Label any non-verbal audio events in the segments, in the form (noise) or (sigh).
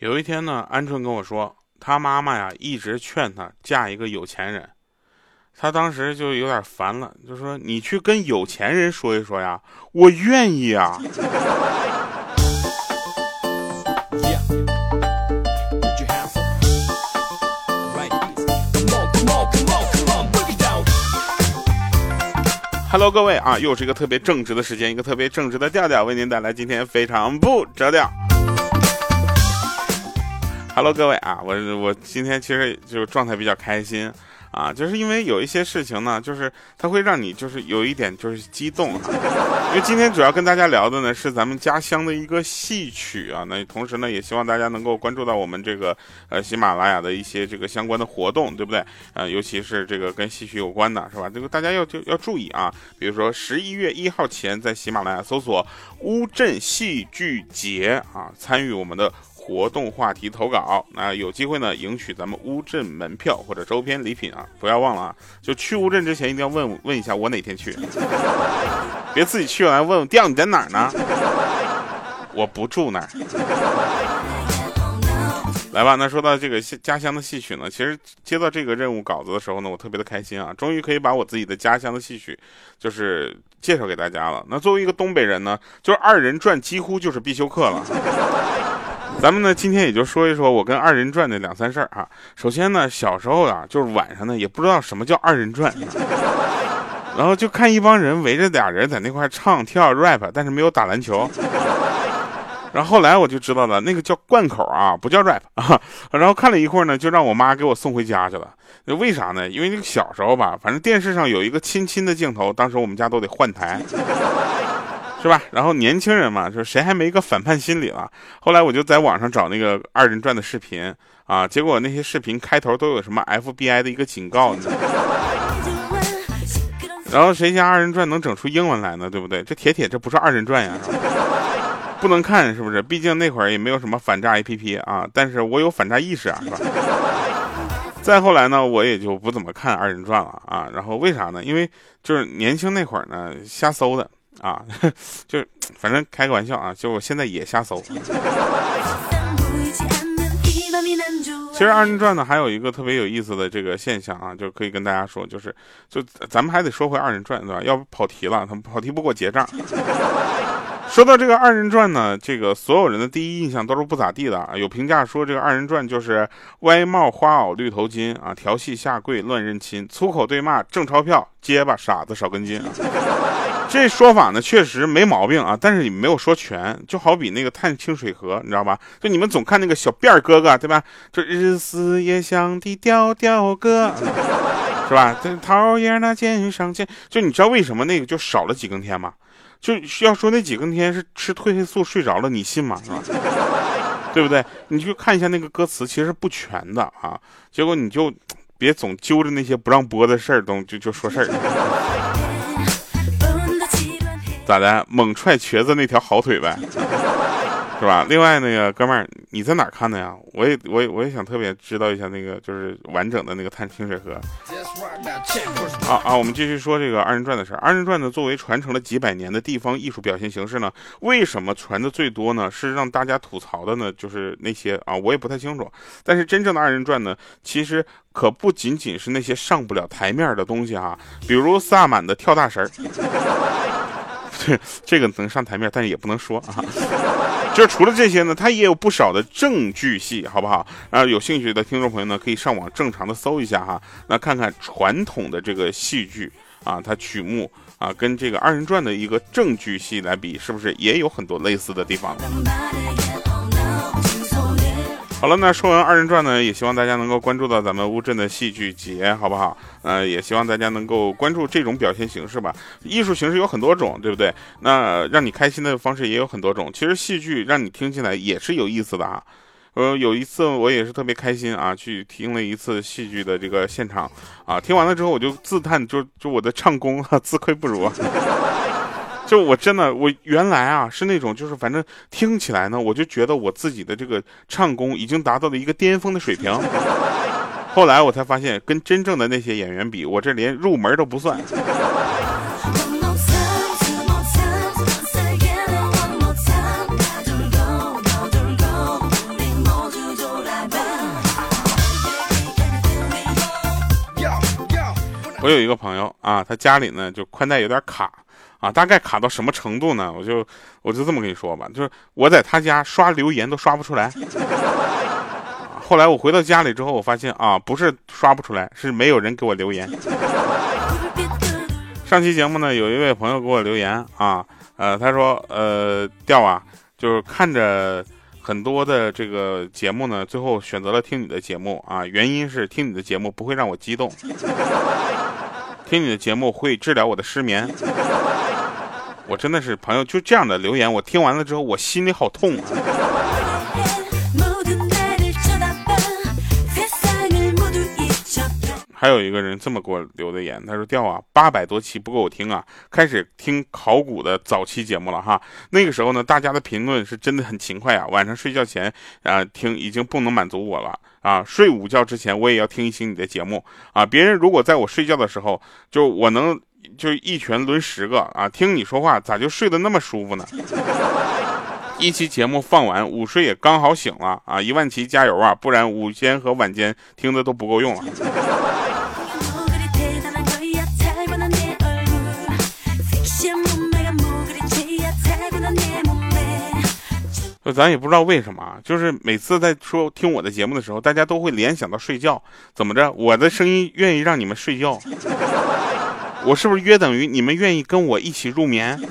有一天呢，鹌鹑跟我说，他妈妈呀一直劝他嫁一个有钱人，他当时就有点烦了，就说：“你去跟有钱人说一说呀，我愿意啊。” Hello，各位啊，又是一个特别正直的时间，一个特别正直的调调，为您带来今天非常不着调。Hello，各位啊，我我今天其实就状态比较开心。啊，就是因为有一些事情呢，就是它会让你就是有一点就是激动啊。因为今天主要跟大家聊的呢是咱们家乡的一个戏曲啊，那同时呢也希望大家能够关注到我们这个呃喜马拉雅的一些这个相关的活动，对不对？呃，尤其是这个跟戏曲有关的，是吧？这个大家要就要注意啊。比如说十一月一号前在喜马拉雅搜索乌镇戏剧节啊，参与我们的。活动话题投稿，那有机会呢，赢取咱们乌镇门票或者周边礼品啊！不要忘了啊，就去乌镇之前一定要问问一下我哪天去，(laughs) 别自己去完问问调你在哪儿呢？我不住那儿。来吧，那说到这个家乡的戏曲呢，其实接到这个任务稿子的时候呢，我特别的开心啊，终于可以把我自己的家乡的戏曲就是介绍给大家了。那作为一个东北人呢，就是二人转几乎就是必修课了。咱们呢，今天也就说一说我跟二人转的两三事儿啊。首先呢，小时候啊，就是晚上呢，也不知道什么叫二人转，然后就看一帮人围着俩人在那块唱跳 rap，但是没有打篮球。然后后来我就知道了，那个叫贯口啊，不叫 rap 啊。(laughs) 然后看了一会儿呢，就让我妈给我送回家去了。为啥呢？因为那个小时候吧，反正电视上有一个亲亲的镜头，当时我们家都得换台。是吧？然后年轻人嘛，说谁还没个反叛心理了？后来我就在网上找那个二人转的视频啊，结果那些视频开头都有什么 FBI 的一个警告呢？然后谁家二人转能整出英文来呢？对不对？这铁铁这不是二人转呀，不能看是不是？毕竟那会儿也没有什么反诈 APP 啊，但是我有反诈意识啊，是吧？(laughs) 再后来呢，我也就不怎么看二人转了啊。然后为啥呢？因为就是年轻那会儿呢，瞎搜的。啊，(laughs) 就反正开个玩笑啊，就我现在也瞎搜。(laughs) 其实二人转呢，还有一个特别有意思的这个现象啊，就可以跟大家说，就是就咱们还得说回二人转对吧？要不跑题了，他们跑题不给我结账。(laughs) 说到这个二人转呢，这个所有人的第一印象都是不咋地的啊。有评价说这个二人转就是歪帽花袄绿头巾啊，调戏下跪乱认亲，粗口对骂挣钞票，结巴傻子少根筋。这说法呢确实没毛病啊，但是你没有说全。就好比那个探清水河，你知道吧？就你们总看那个小辫儿哥哥，对吧？就日思夜想的调调哥，是吧？这桃叶那肩上肩，就你知道为什么那个就少了几更天吗？就需要说那几更天是吃褪黑素睡着了，你信吗？是吧？对不对？你去看一下那个歌词，其实不全的啊。结果你就别总揪着那些不让播的事儿，都就就说事儿。咋的？猛踹瘸子那条好腿呗，是吧？另外那个哥们儿，你在哪看的呀？我也我也我也想特别知道一下那个就是完整的那个探清水河。啊啊！我们继续说这个二人转的事儿。二人转呢，作为传承了几百年的地方艺术表现形式呢，为什么传的最多呢？是让大家吐槽的呢？就是那些啊，我也不太清楚。但是真正的二人转呢，其实可不仅仅是那些上不了台面的东西哈，比如萨满的跳大神儿。(laughs) 这个能上台面，但是也不能说啊。(laughs) 就是除了这些呢，它也有不少的正剧戏，好不好？然后有兴趣的听众朋友呢，可以上网正常的搜一下哈，那看看传统的这个戏剧啊，它曲目啊，跟这个二人转的一个正剧戏来比，是不是也有很多类似的地方？好了，那说完二人转呢，也希望大家能够关注到咱们乌镇的戏剧节，好不好？呃，也希望大家能够关注这种表现形式吧。艺术形式有很多种，对不对？那让你开心的方式也有很多种。其实戏剧让你听起来也是有意思的啊。呃，有一次我也是特别开心啊，去听了一次戏剧的这个现场啊，听完了之后我就自叹，就就我的唱功自愧不如。就我真的我原来啊是那种就是反正听起来呢我就觉得我自己的这个唱功已经达到了一个巅峰的水平。(laughs) 后来我才发现跟真正的那些演员比我这连入门都不算。我有一个朋友啊他家里呢就宽带有点卡。啊，大概卡到什么程度呢？我就我就这么跟你说吧，就是我在他家刷留言都刷不出来。后来我回到家里之后，我发现啊，不是刷不出来，是没有人给我留言。上期节目呢，有一位朋友给我留言啊，呃，他说，呃，调啊，就是看着很多的这个节目呢，最后选择了听你的节目啊，原因是听你的节目不会让我激动，听你的节目会治疗我的失眠。我真的是朋友，就这样的留言，我听完了之后，我心里好痛啊。还有一个人这么给我留的言，他说：“调啊，八百多期不够我听啊，开始听考古的早期节目了哈。那个时候呢，大家的评论是真的很勤快啊。晚上睡觉前啊听，已经不能满足我了啊。睡午觉之前我也要听一听你的节目啊。别人如果在我睡觉的时候，就我能就一拳抡十个啊。听你说话咋就睡得那么舒服呢？(laughs) 一期节目放完，午睡也刚好醒了啊。一万期加油啊，不然午间和晚间听的都不够用了。”咱也不知道为什么，就是每次在说听我的节目的时候，大家都会联想到睡觉。怎么着？我的声音愿意让你们睡觉？我是不是约等于你们愿意跟我一起入眠？(laughs)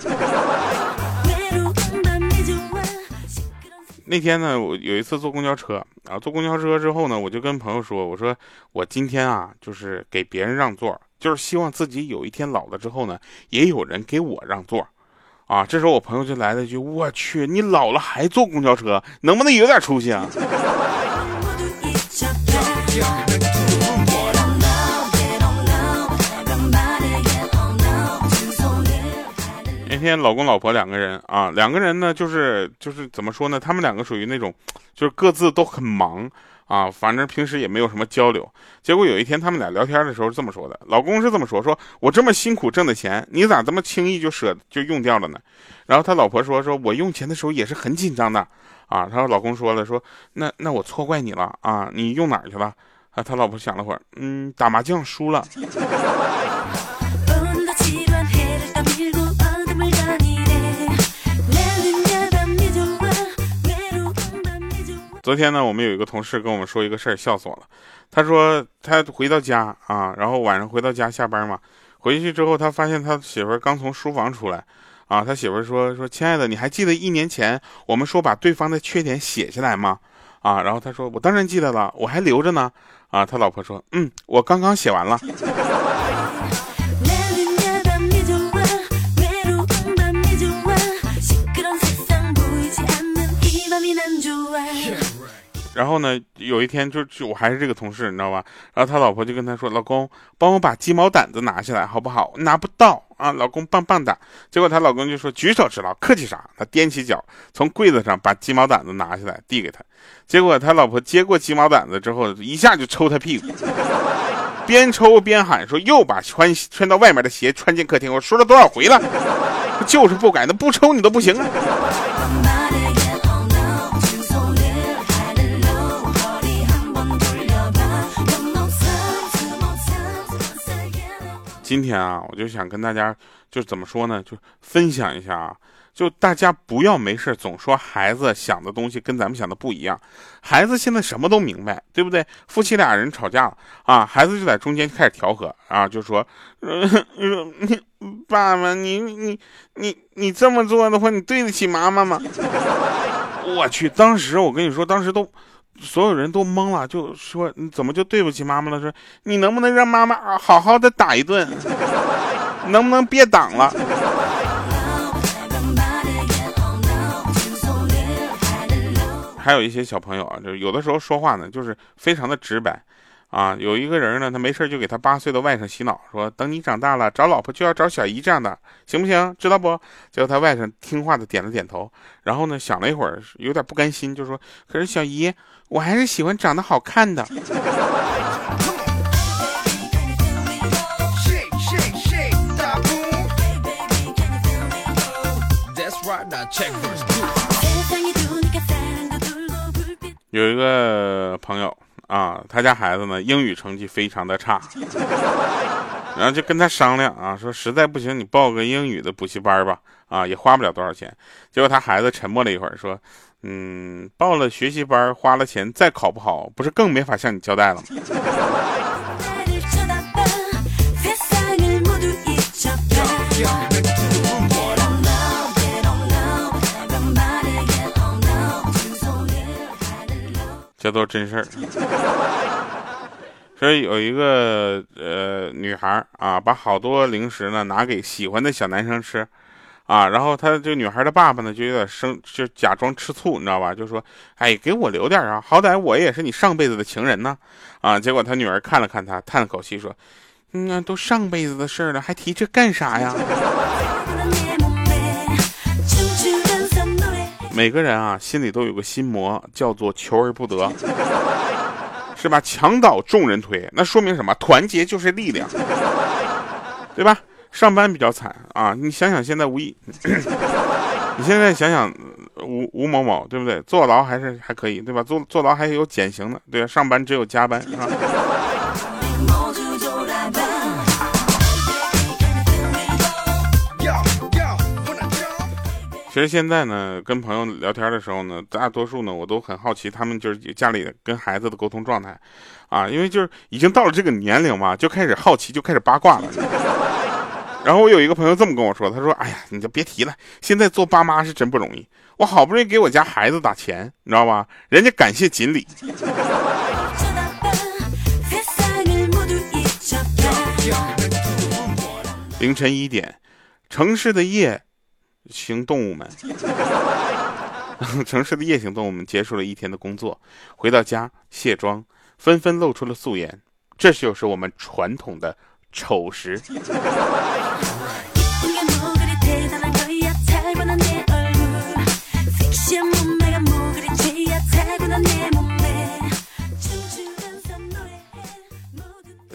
那天呢，我有一次坐公交车，然后坐公交车之后呢，我就跟朋友说：“我说我今天啊，就是给别人让座，就是希望自己有一天老了之后呢，也有人给我让座。”啊！这时候我朋友就来了一句：“我去，你老了还坐公交车，能不能有点出息啊？” (laughs) 那天老公老婆两个人啊，两个人呢就是就是怎么说呢？他们两个属于那种，就是各自都很忙。啊，反正平时也没有什么交流。结果有一天他们俩聊天的时候是这么说的：老公是这么说，说我这么辛苦挣的钱，你咋这么轻易就舍就用掉了呢？然后他老婆说：说我用钱的时候也是很紧张的。啊，他老公说了，说那那我错怪你了啊，你用哪儿去了？啊，他老婆想了会儿，嗯，打麻将输了。昨天呢，我们有一个同事跟我们说一个事儿，笑死我了。他说他回到家啊，然后晚上回到家下班嘛，回去之后他发现他媳妇刚从书房出来，啊，他媳妇说说亲爱的，你还记得一年前我们说把对方的缺点写下来吗？啊，然后他说我当然记得了，我还留着呢。啊，他老婆说嗯，我刚刚写完了。然后呢，有一天就就我还是这个同事，你知道吧？然后他老婆就跟他说：“老公，帮我把鸡毛掸子拿下来，好不好？拿不到啊，老公棒棒的。”结果他老公就说：“举手之劳，客气啥？”他踮起脚从柜子上把鸡毛掸子拿下来递给他，结果他老婆接过鸡毛掸子之后，一下就抽他屁股，边抽边喊说：“又把穿穿到外面的鞋穿进客厅，我说了多少回了，(laughs) 就是不改，那不抽你都不行啊！”今天啊，我就想跟大家，就怎么说呢，就分享一下啊，就大家不要没事总说孩子想的东西跟咱们想的不一样。孩子现在什么都明白，对不对？夫妻俩人吵架了啊，孩子就在中间开始调和啊，就说，爸爸，你你你你这么做的话，你对得起妈妈吗？我去，当时我跟你说，当时都。所有人都懵了，就说你怎么就对不起妈妈了？说你能不能让妈妈好好的打一顿？能不能别挡了？还有一些小朋友啊，就是有的时候说话呢，就是非常的直白。啊，有一个人呢，他没事就给他八岁的外甥洗脑，说等你长大了找老婆就要找小姨这样的，行不行？知道不？结果他外甥听话的点了点头，然后呢想了一会儿，有点不甘心，就说：“可是小姨，我还是喜欢长得好看的。”有一个朋友。啊，他家孩子呢，英语成绩非常的差，然后就跟他商量啊，说实在不行你报个英语的补习班吧，啊也花不了多少钱。结果他孩子沉默了一会儿，说，嗯，报了学习班花了钱，再考不好，不是更没法向你交代了吗？这都真事儿。(laughs) 所以有一个呃女孩啊，把好多零食呢拿给喜欢的小男生吃，啊，然后她这个女孩的爸爸呢就有点生，就假装吃醋，你知道吧？就说，哎，给我留点啊，好歹我也是你上辈子的情人呢，啊，结果他女儿看了看他，叹了口气说，嗯，都上辈子的事了，还提这干啥呀？每个人啊，心里都有个心魔，叫做求而不得，(laughs) 是吧？墙倒众人推，那说明什么？团结就是力量，对吧？上班比较惨啊，你想想现在吴一，(clears throat) 你现在想想吴吴某某，对不对？坐牢还是还可以，对吧？坐坐牢还有减刑的，对吧？上班只有加班，是其实现在呢，跟朋友聊天的时候呢，大多数呢，我都很好奇他们就是家里跟孩子的沟通状态，啊，因为就是已经到了这个年龄嘛，就开始好奇，就开始八卦了。然后我有一个朋友这么跟我说，他说：“哎呀，你就别提了，现在做爸妈是真不容易。我好不容易给我家孩子打钱，你知道吧？人家感谢锦鲤。”凌晨一点，城市的夜。行动物们，(laughs) 城市的夜行动物们结束了一天的工作，回到家卸妆，纷纷露出了素颜。这就是我们传统的丑时。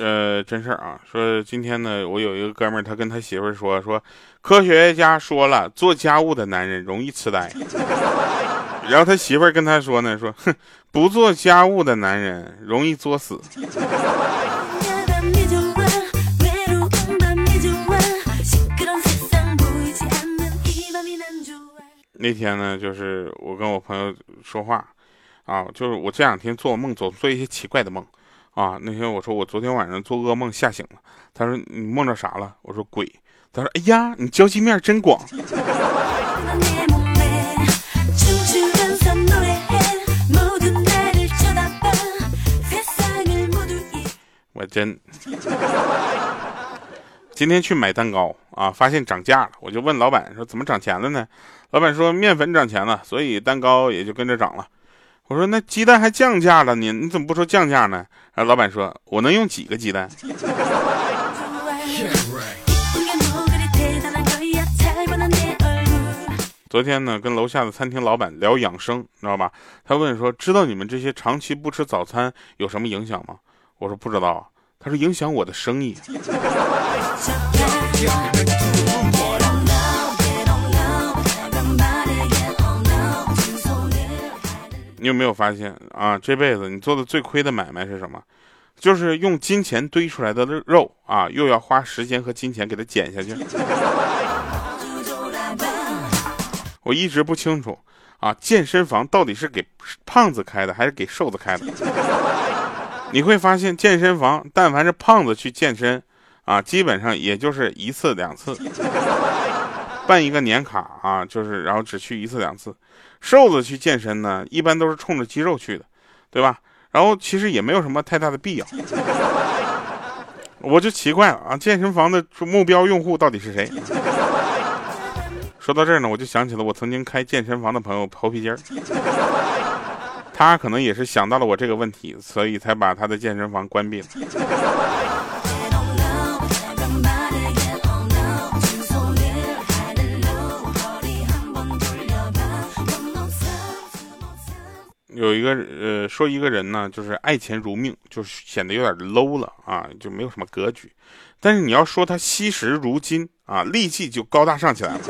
呃，真事儿啊，说今天呢，我有一个哥们儿，他跟他媳妇儿说说，科学家说了，做家务的男人容易痴呆。(laughs) 然后他媳妇儿跟他说呢，说，哼，不做家务的男人容易作死。那天呢，就是我跟我朋友说话，啊，就是我这两天做梦总做一些奇怪的梦。啊，那天我说我昨天晚上做噩梦吓醒了，他说你梦着啥了？我说鬼。他说哎呀，你交际面真广。我真。今天去买蛋糕啊，发现涨价了，我就问老板说怎么涨钱了呢？老板说面粉涨钱了，所以蛋糕也就跟着涨了。我说那鸡蛋还降价了呢，你怎么不说降价呢？然后老板说：“我能用几个鸡蛋？”昨天呢，跟楼下的餐厅老板聊养生，你知道吧？他问说：“知道你们这些长期不吃早餐有什么影响吗？”我说：“不知道啊。”他说：“影响我的生意。”你有没有发现啊？这辈子你做的最亏的买卖是什么？就是用金钱堆出来的肉啊，又要花时间和金钱给它减下去。我一直不清楚啊，健身房到底是给胖子开的还是给瘦子开的？你会发现，健身房但凡是胖子去健身啊，基本上也就是一次两次。办一个年卡啊，就是然后只去一次两次。瘦子去健身呢，一般都是冲着肌肉去的，对吧？然后其实也没有什么太大的必要。我就奇怪了啊，健身房的目标用户到底是谁？说到这儿呢，我就想起了我曾经开健身房的朋友头皮筋儿，他可能也是想到了我这个问题，所以才把他的健身房关闭了。有一个呃说一个人呢，就是爱钱如命，就是显得有点 low 了啊，就没有什么格局。但是你要说他惜时如金啊，立即就高大上起来了。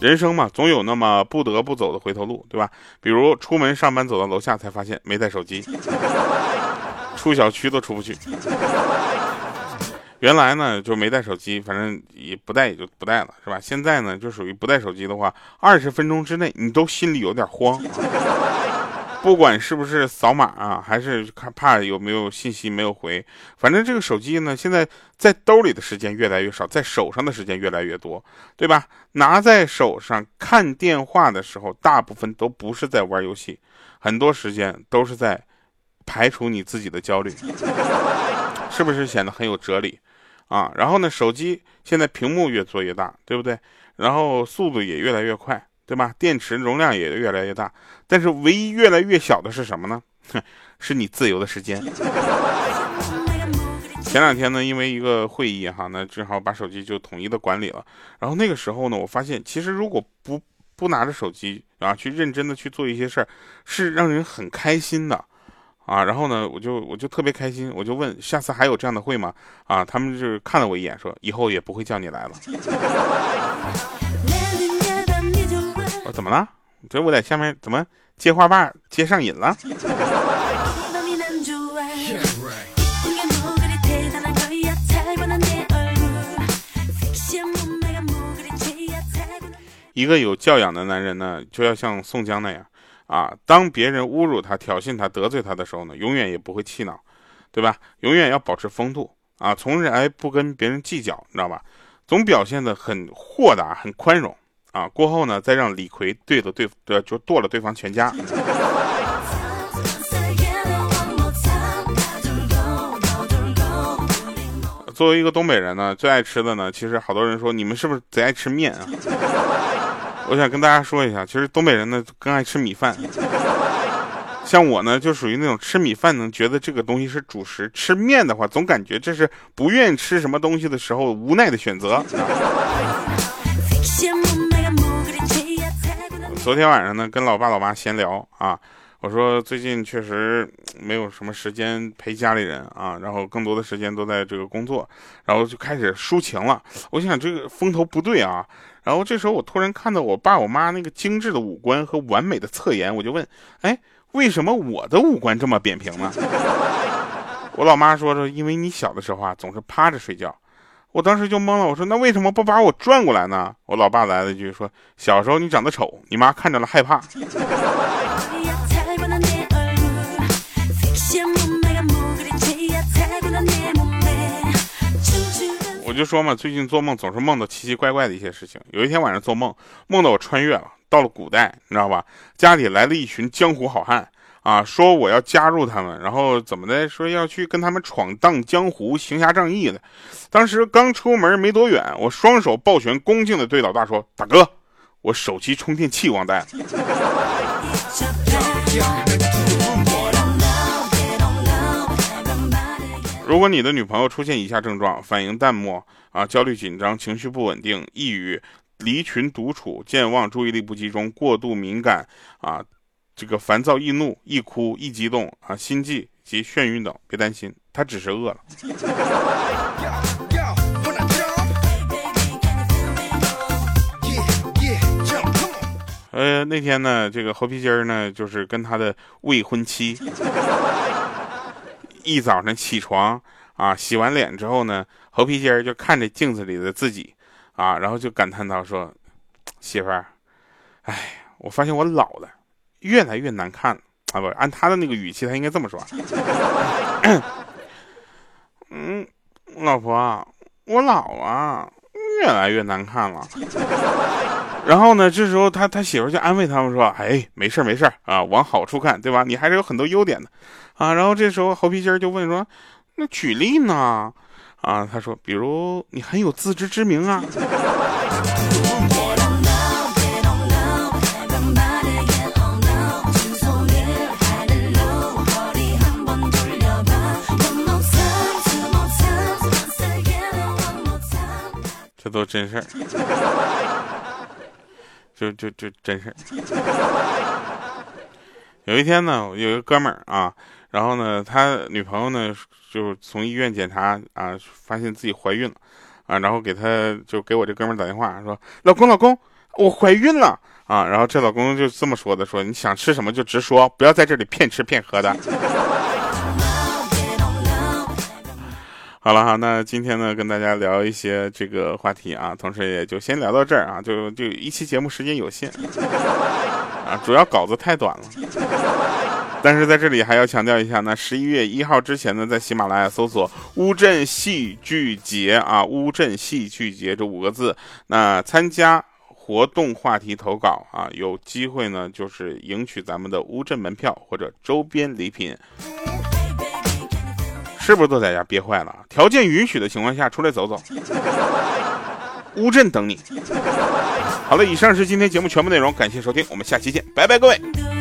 人生嘛，总有那么不得不走的回头路，对吧？比如出门上班走到楼下才发现没带手机，出小区都出不去。原来呢就没带手机，反正也不带也就不带了，是吧？现在呢就属于不带手机的话，二十分钟之内你都心里有点慌，(laughs) 不管是不是扫码啊，还是看怕有没有信息没有回，反正这个手机呢现在在兜里的时间越来越少，在手上的时间越来越多，对吧？拿在手上看电话的时候，大部分都不是在玩游戏，很多时间都是在排除你自己的焦虑，是不是显得很有哲理？啊，然后呢，手机现在屏幕越做越大，对不对？然后速度也越来越快，对吧？电池容量也越来越大，但是唯一越来越小的是什么呢？是你自由的时间。前两天呢，因为一个会议哈，那正好把手机就统一的管理了。然后那个时候呢，我发现其实如果不不拿着手机啊，去认真的去做一些事儿，是让人很开心的。啊，然后呢，我就我就特别开心，我就问下次还有这样的会吗？啊，他们就是看了我一眼，说以后也不会叫你来了。我怎么了？这我在下面怎么接话把接上瘾了？一个有教养的男人呢，就要像宋江那样。啊，当别人侮辱他、挑衅他、得罪他的时候呢，永远也不会气恼，对吧？永远要保持风度啊，从来不跟别人计较，你知道吧？总表现的很豁达、很宽容啊。过后呢，再让李逵对了对，呃，就剁了对方全家。作为一个东北人呢，最爱吃的呢，其实好多人说你们是不是贼爱吃面啊？我想跟大家说一下，其实东北人呢更爱吃米饭，像我呢就属于那种吃米饭能觉得这个东西是主食，吃面的话总感觉这是不愿意吃什么东西的时候无奈的选择。(laughs) 昨天晚上呢跟老爸老妈闲聊啊，我说最近确实没有什么时间陪家里人啊，然后更多的时间都在这个工作，然后就开始抒情了。我想这个风头不对啊。然后这时候我突然看到我爸我妈那个精致的五官和完美的侧颜，我就问：哎，为什么我的五官这么扁平呢？(laughs) 我老妈说说，因为你小的时候啊总是趴着睡觉。我当时就懵了，我说那为什么不把我转过来呢？我老爸来了一句说：小时候你长得丑，你妈看着了害怕。我就说嘛，最近做梦总是梦到奇奇怪怪的一些事情。有一天晚上做梦，梦到我穿越了，到了古代，你知道吧？家里来了一群江湖好汉啊，说我要加入他们，然后怎么的？说要去跟他们闯荡江湖、行侠仗义的。当时刚出门没多远，我双手抱拳，恭敬的对老大说：“大哥，我手机充电器忘带了。”如果你的女朋友出现以下症状：反应淡漠啊，焦虑紧张，情绪不稳定，抑郁，离群独处，健忘，注意力不集中，过度敏感啊，这个烦躁易怒，易哭易激动啊，心悸及眩晕等，别担心，她只是饿了。呃，那天呢，这个猴皮筋儿呢，就是跟他的未婚妻。一早上起床啊，洗完脸之后呢，猴皮筋儿就看着镜子里的自己啊，然后就感叹道：“说媳妇儿，哎，我发现我老了，越来越难看了啊！不，按他的那个语气，他应该这么说。(coughs) 嗯，老婆，我老啊，越来越难看了。然后呢，这时候他他媳妇就安慰他们说：哎，没事没事啊，往好处看，对吧？你还是有很多优点的。”啊，然后这时候猴皮筋儿就问说：“那举例呢？”啊，他说：“比如你很有自知之明啊。”这都真事儿，就就就真事儿。有一天呢，有一个哥们儿啊。然后呢，他女朋友呢就从医院检查啊，发现自己怀孕了，啊，然后给他就给我这哥们儿打电话说：“老公，老公，我怀孕了啊！”然后这老公就这么说的：“说你想吃什么就直说，不要在这里骗吃骗喝的。”好了哈，那今天呢，跟大家聊一些这个话题啊，同时也就先聊到这儿啊，就就一期节目时间有限 (laughs) 啊，主要稿子太短了。但是在这里还要强调一下，那十一月一号之前呢，在喜马拉雅搜索“乌镇戏剧节”啊，“乌镇戏剧节”这五个字，那参加活动话题投稿啊，有机会呢，就是赢取咱们的乌镇门票或者周边礼品。是不是都在家憋坏了？条件允许的情况下，出来走走。乌镇等你。好了，以上是今天节目全部内容，感谢收听，我们下期见，拜拜，各位。